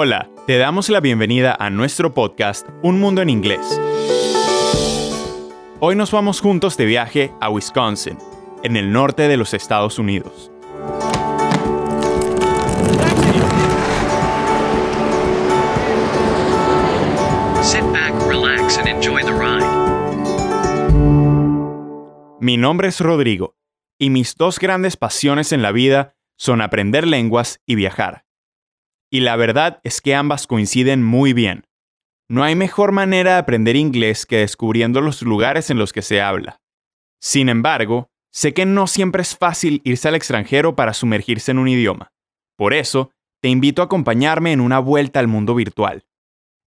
Hola, te damos la bienvenida a nuestro podcast Un Mundo en Inglés. Hoy nos vamos juntos de viaje a Wisconsin, en el norte de los Estados Unidos. Sit back, relax, and enjoy the ride. Mi nombre es Rodrigo, y mis dos grandes pasiones en la vida son aprender lenguas y viajar. Y la verdad es que ambas coinciden muy bien. No hay mejor manera de aprender inglés que descubriendo los lugares en los que se habla. Sin embargo, sé que no siempre es fácil irse al extranjero para sumergirse en un idioma. Por eso, te invito a acompañarme en una vuelta al mundo virtual.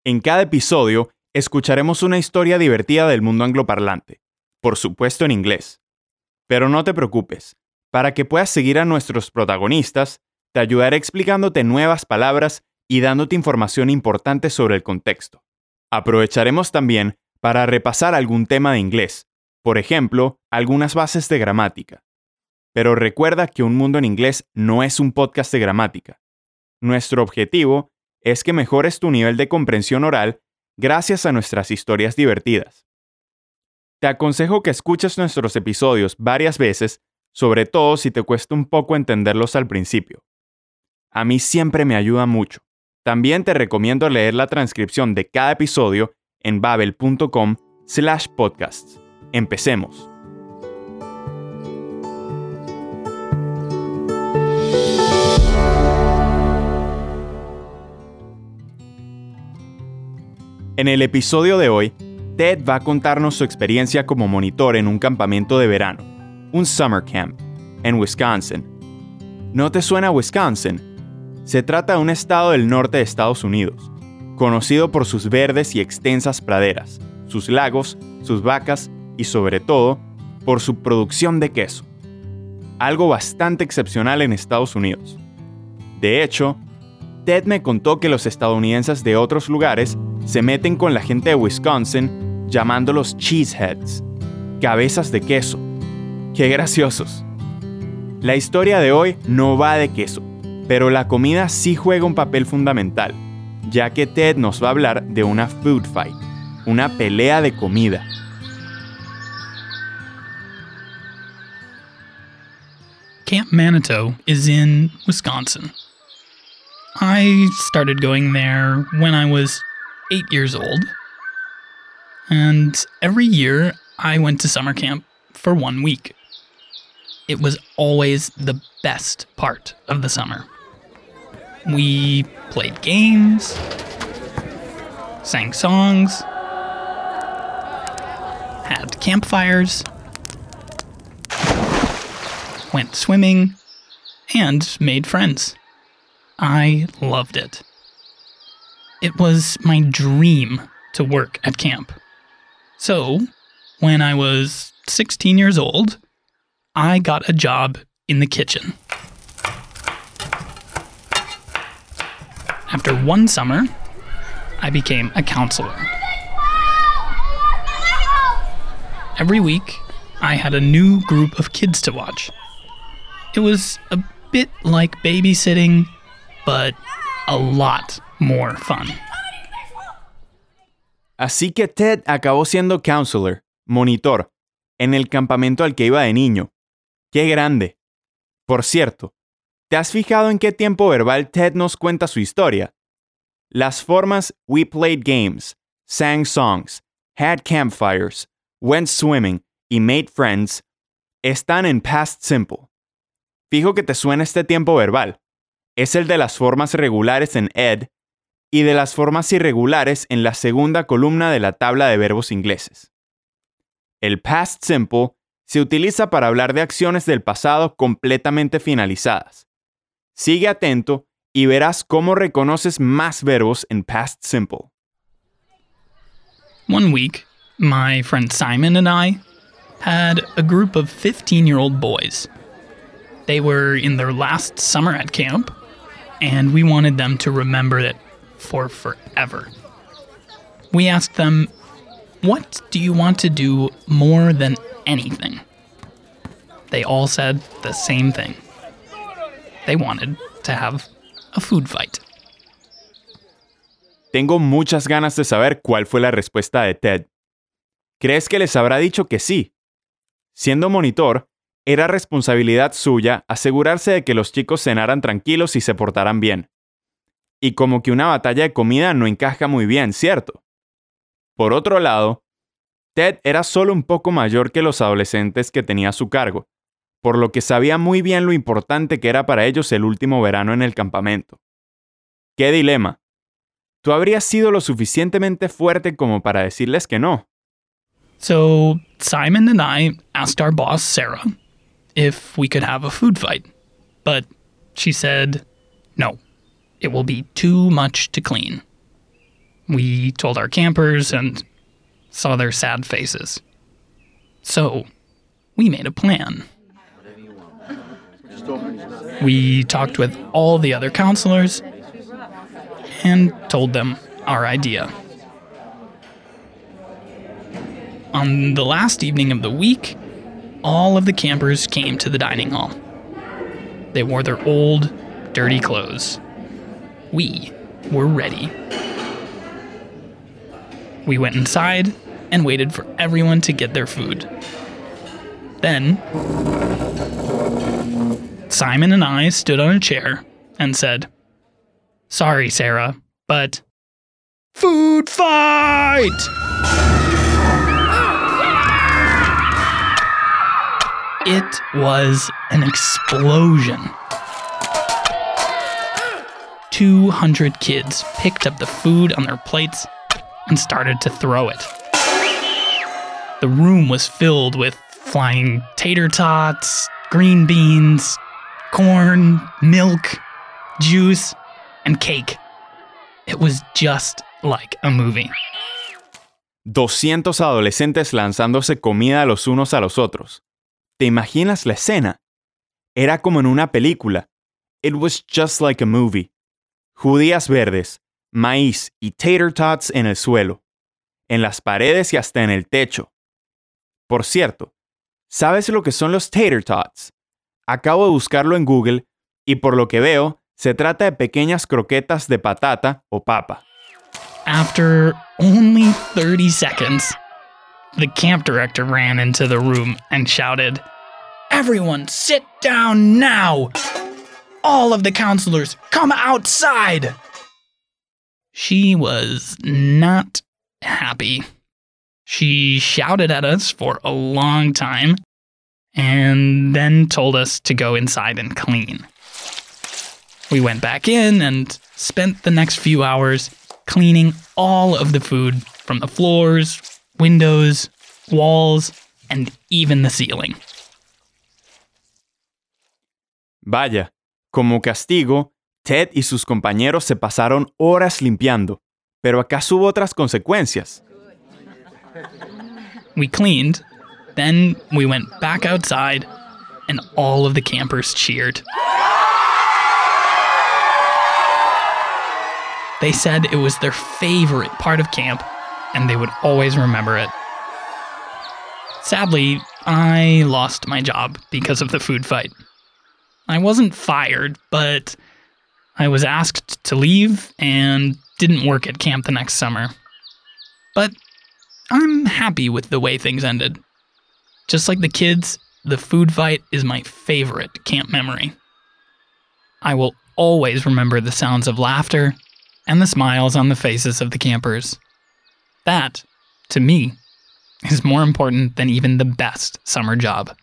En cada episodio, escucharemos una historia divertida del mundo angloparlante, por supuesto en inglés. Pero no te preocupes, para que puedas seguir a nuestros protagonistas, te ayudaré explicándote nuevas palabras y dándote información importante sobre el contexto. Aprovecharemos también para repasar algún tema de inglés, por ejemplo, algunas bases de gramática. Pero recuerda que Un Mundo en Inglés no es un podcast de gramática. Nuestro objetivo es que mejores tu nivel de comprensión oral gracias a nuestras historias divertidas. Te aconsejo que escuches nuestros episodios varias veces, sobre todo si te cuesta un poco entenderlos al principio. A mí siempre me ayuda mucho. También te recomiendo leer la transcripción de cada episodio en babel.com slash podcasts. Empecemos. En el episodio de hoy, Ted va a contarnos su experiencia como monitor en un campamento de verano, un summer camp, en Wisconsin. ¿No te suena Wisconsin? Se trata de un estado del norte de Estados Unidos, conocido por sus verdes y extensas praderas, sus lagos, sus vacas y sobre todo por su producción de queso. Algo bastante excepcional en Estados Unidos. De hecho, Ted me contó que los estadounidenses de otros lugares se meten con la gente de Wisconsin llamándolos cheeseheads, cabezas de queso. ¡Qué graciosos! La historia de hoy no va de queso, pero la comida sí juega un papel fundamental, ya que Ted nos va a hablar de una food fight, una pelea de comida. Camp Manitou is in Wisconsin. I started going there when I was eight years old. And every year I went to summer camp for one week. It was always the best part of the summer. We played games, sang songs, had campfires, went swimming, and made friends. I loved it. It was my dream to work at camp. So, when I was 16 years old, I got a job in the kitchen. After one summer, I became a counselor. Every week, I had a new group of kids to watch. It was a bit like babysitting, but a lot more fun. Así que Ted acabó siendo counselor, monitor, en el campamento al que iba de niño. ¡Qué grande! Por cierto, ¿te has fijado en qué tiempo verbal Ted nos cuenta su historia? Las formas we played games, sang songs, had campfires, went swimming y made friends están en past simple. Fijo que te suena este tiempo verbal. Es el de las formas regulares en ed y de las formas irregulares en la segunda columna de la tabla de verbos ingleses. El past simple se utiliza para hablar de acciones del pasado completamente finalizadas. Sigue atento y verás cómo reconoces más verbos en past simple. One week, my friend Simon and I had a group of 15 year old boys. They were in their last summer at camp, and we wanted them to remember it for forever. We asked them, What do you want to do more than anything? They all said the same thing. Wanted to have a food fight. Tengo muchas ganas de saber cuál fue la respuesta de Ted. ¿Crees que les habrá dicho que sí? Siendo monitor, era responsabilidad suya asegurarse de que los chicos cenaran tranquilos y se portaran bien. Y como que una batalla de comida no encaja muy bien, ¿cierto? Por otro lado, Ted era solo un poco mayor que los adolescentes que tenía a su cargo, por lo que sabía muy bien lo importante que era para ellos el último verano en el campamento. ¡Qué dilema! Tú habrías sido lo suficientemente fuerte como para decirles que no. So Simon and I asked our boss, Sarah, if we could have a food fight. But she said, no, it will be too much to clean. We told our campers and saw their sad faces. So we made a plan. We talked with all the other counselors and told them our idea. On the last evening of the week, all of the campers came to the dining hall. They wore their old, dirty clothes. We were ready. We went inside and waited for everyone to get their food. Then, Simon and I stood on a chair and said, Sorry, Sarah, but food fight! It was an explosion. 200 kids picked up the food on their plates and started to throw it. The room was filled with flying tater tots, green beans, corn, milk, juice, and cake. It was just like a movie. 200 adolescentes lanzándose comida los unos a los otros. ¿Te imaginas la escena? Era como en una película. It was just like a movie. Judías verdes, maíz y tater tots en el suelo, en las paredes y hasta en el techo. Por cierto, ¿sabes lo que son los tater tots? Acabo de buscarlo en Google y por lo que veo, se trata de pequeñas croquetas de patata o papa. After only 30 seconds, the camp director ran into the room and shouted, Everyone sit down now! All of the counselors come outside! She was not happy. She shouted at us for a long time and then told us to go inside and clean. We went back in and spent the next few hours cleaning all of the food from the floors, windows, walls, and even the ceiling. Vaya, como castigo, Ted y sus compañeros se pasaron horas limpiando. Pero ¿acaso hubo otras consecuencias? We cleaned, then we went back outside, and all of the campers cheered. They said it was their favorite part of camp, and they would always remember it. Sadly, I lost my job because of the food fight. I wasn't fired, but I was asked to leave and didn't work at camp the next summer. But I'm happy with the way things ended. Just like the kids, the food fight is my favorite camp memory. I will always remember the sounds of laughter and the smiles on the faces of the campers. That, to me, is more important than even the best summer job.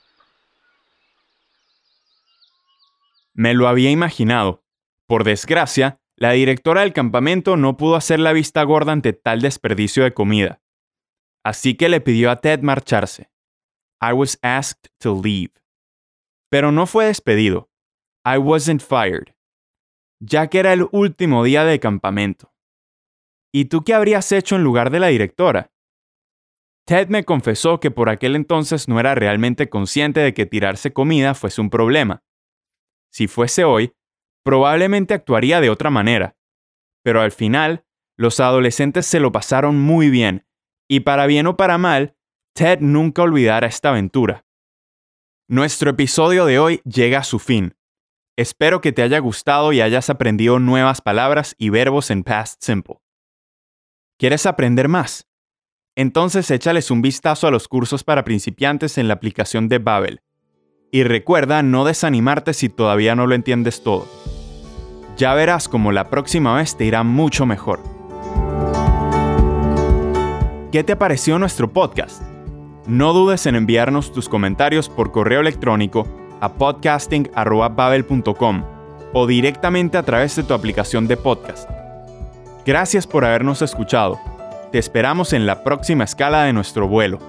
Me lo había imaginado. Por desgracia, la directora del campamento no pudo hacer la vista gorda ante tal desperdicio de comida. Así que le pidió a Ted marcharse. I was asked to leave. Pero no fue despedido. I wasn't fired. Ya que era el último día de campamento. ¿Y tú qué habrías hecho en lugar de la directora? Ted me confesó que por aquel entonces no era realmente consciente de que tirarse comida fuese un problema. Si fuese hoy, probablemente actuaría de otra manera. Pero al final, los adolescentes se lo pasaron muy bien, y para bien o para mal, Ted nunca olvidará esta aventura. Nuestro episodio de hoy llega a su fin. Espero que te haya gustado y hayas aprendido nuevas palabras y verbos en Past Simple. ¿Quieres aprender más? Entonces échales un vistazo a los cursos para principiantes en la aplicación de Babel. Y recuerda no desanimarte si todavía no lo entiendes todo. Ya verás como la próxima vez te irá mucho mejor. ¿Qué te pareció nuestro podcast? No dudes en enviarnos tus comentarios por correo electrónico a podcasting.babel.com o directamente a través de tu aplicación de podcast. Gracias por habernos escuchado. Te esperamos en la próxima escala de nuestro vuelo.